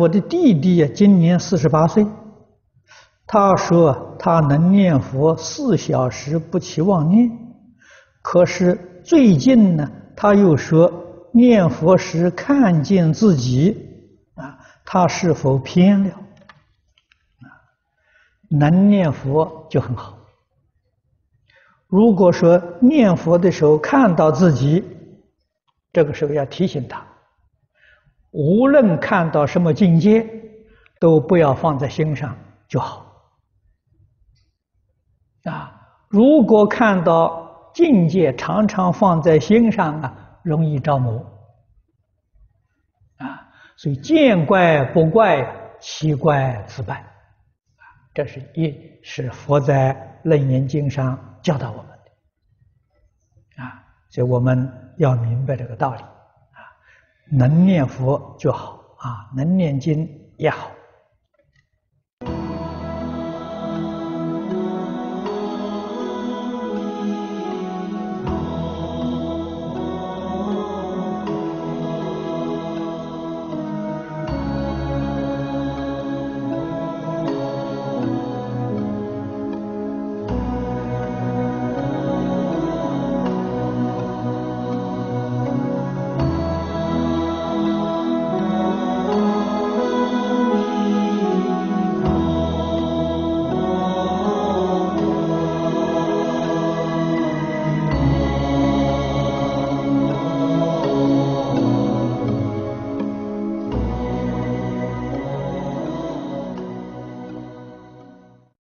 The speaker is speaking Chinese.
我的弟弟呀，今年四十八岁，他说他能念佛四小时不起妄念，可是最近呢，他又说念佛时看见自己，啊，他是否偏了？能念佛就很好。如果说念佛的时候看到自己，这个时候要提醒他。无论看到什么境界，都不要放在心上就好。啊，如果看到境界常常放在心上啊，容易着魔。啊，所以见怪不怪，奇怪自败。啊，这是一是佛在《楞严经》上教导我们的。啊，所以我们要明白这个道理。能念佛就好啊，能念经也好。